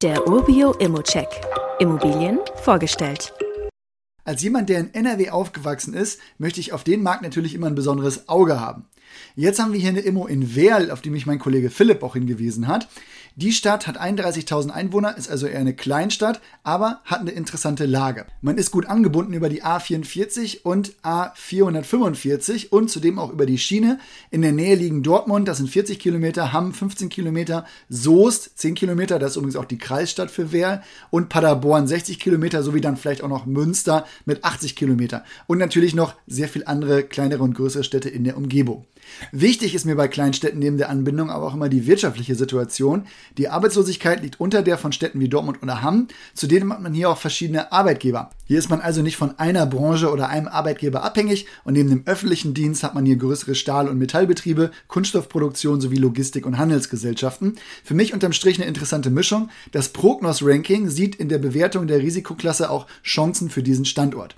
Der Urbio Immocheck. Immobilien vorgestellt. Als jemand, der in NRW aufgewachsen ist, möchte ich auf den Markt natürlich immer ein besonderes Auge haben. Jetzt haben wir hier eine Immo in Werl, auf die mich mein Kollege Philipp auch hingewiesen hat. Die Stadt hat 31.000 Einwohner, ist also eher eine Kleinstadt, aber hat eine interessante Lage. Man ist gut angebunden über die A44 und A445 und zudem auch über die Schiene. In der Nähe liegen Dortmund, das sind 40 Kilometer, Hamm 15 Kilometer, Soest 10 Kilometer, das ist übrigens auch die Kreisstadt für Werl und Paderborn 60 Kilometer, sowie dann vielleicht auch noch Münster mit 80 Kilometer und natürlich noch sehr viel andere kleinere und größere Städte in der Umgebung. Wichtig ist mir bei Kleinstädten neben der Anbindung aber auch immer die wirtschaftliche Situation. Die Arbeitslosigkeit liegt unter der von Städten wie Dortmund oder Hamm. Zudem hat man hier auch verschiedene Arbeitgeber. Hier ist man also nicht von einer Branche oder einem Arbeitgeber abhängig und neben dem öffentlichen Dienst hat man hier größere Stahl- und Metallbetriebe, Kunststoffproduktion sowie Logistik- und Handelsgesellschaften. Für mich unterm Strich eine interessante Mischung. Das Prognos-Ranking sieht in der Bewertung der Risikoklasse auch Chancen für diesen Standort.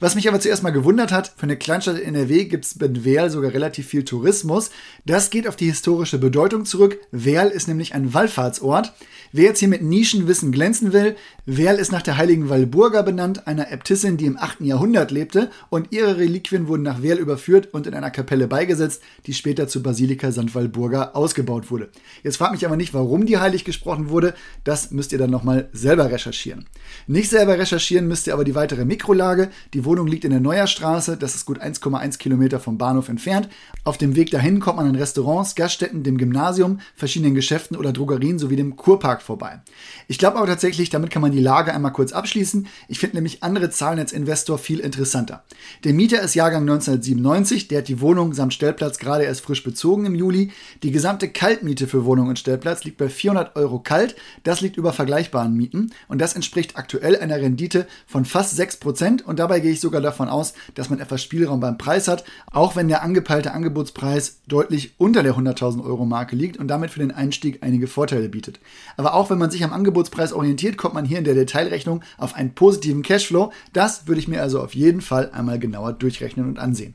Was mich aber zuerst mal gewundert hat, für eine Kleinstadt in NRW gibt es in Werl sogar relativ viel Tourismus. Das geht auf die historische Bedeutung zurück. Werl ist nämlich ein Wallfahrtsort. Wer jetzt hier mit Nischenwissen glänzen will, Werl ist nach der heiligen Walburga benannt, einer Äbtissin, die im 8. Jahrhundert lebte und ihre Reliquien wurden nach Werl überführt und in einer Kapelle beigesetzt, die später zur Basilika St. Walburga ausgebaut wurde. Jetzt fragt mich aber nicht, warum die heilig gesprochen wurde, das müsst ihr dann nochmal selber recherchieren. Nicht selber recherchieren müsst ihr aber die weitere Mikrolage. Die Wohnung liegt in der Neuerstraße, das ist gut 1,1 Kilometer vom Bahnhof entfernt. Auf dem Weg dahin kommt man an Restaurants, Gaststätten, dem Gymnasium, verschiedenen Geschäften oder Drogerien sowie dem Kurpark vorbei. Ich glaube aber tatsächlich, damit kann man die Lage einmal kurz abschließen. Ich finde nämlich andere Zahlen als Investor viel interessanter. Der Mieter ist Jahrgang 1997, der hat die Wohnung samt Stellplatz gerade erst frisch bezogen im Juli. Die gesamte Kaltmiete für Wohnung und Stellplatz liegt bei 400 Euro kalt. Das liegt über vergleichbaren Mieten und das entspricht aktuell einer Rendite von fast 6% und dabei gehe ich sogar davon aus, dass man etwas Spielraum beim Preis hat, auch wenn der angepeilte Angebotspreis deutlich unter der 100.000 Euro Marke liegt und damit für den Einstieg einige Vorteile bietet. Aber auch wenn man sich am Angebotspreis orientiert, kommt man hier in der Detailrechnung auf einen positiven Cashflow. Das würde ich mir also auf jeden Fall einmal genauer durchrechnen und ansehen.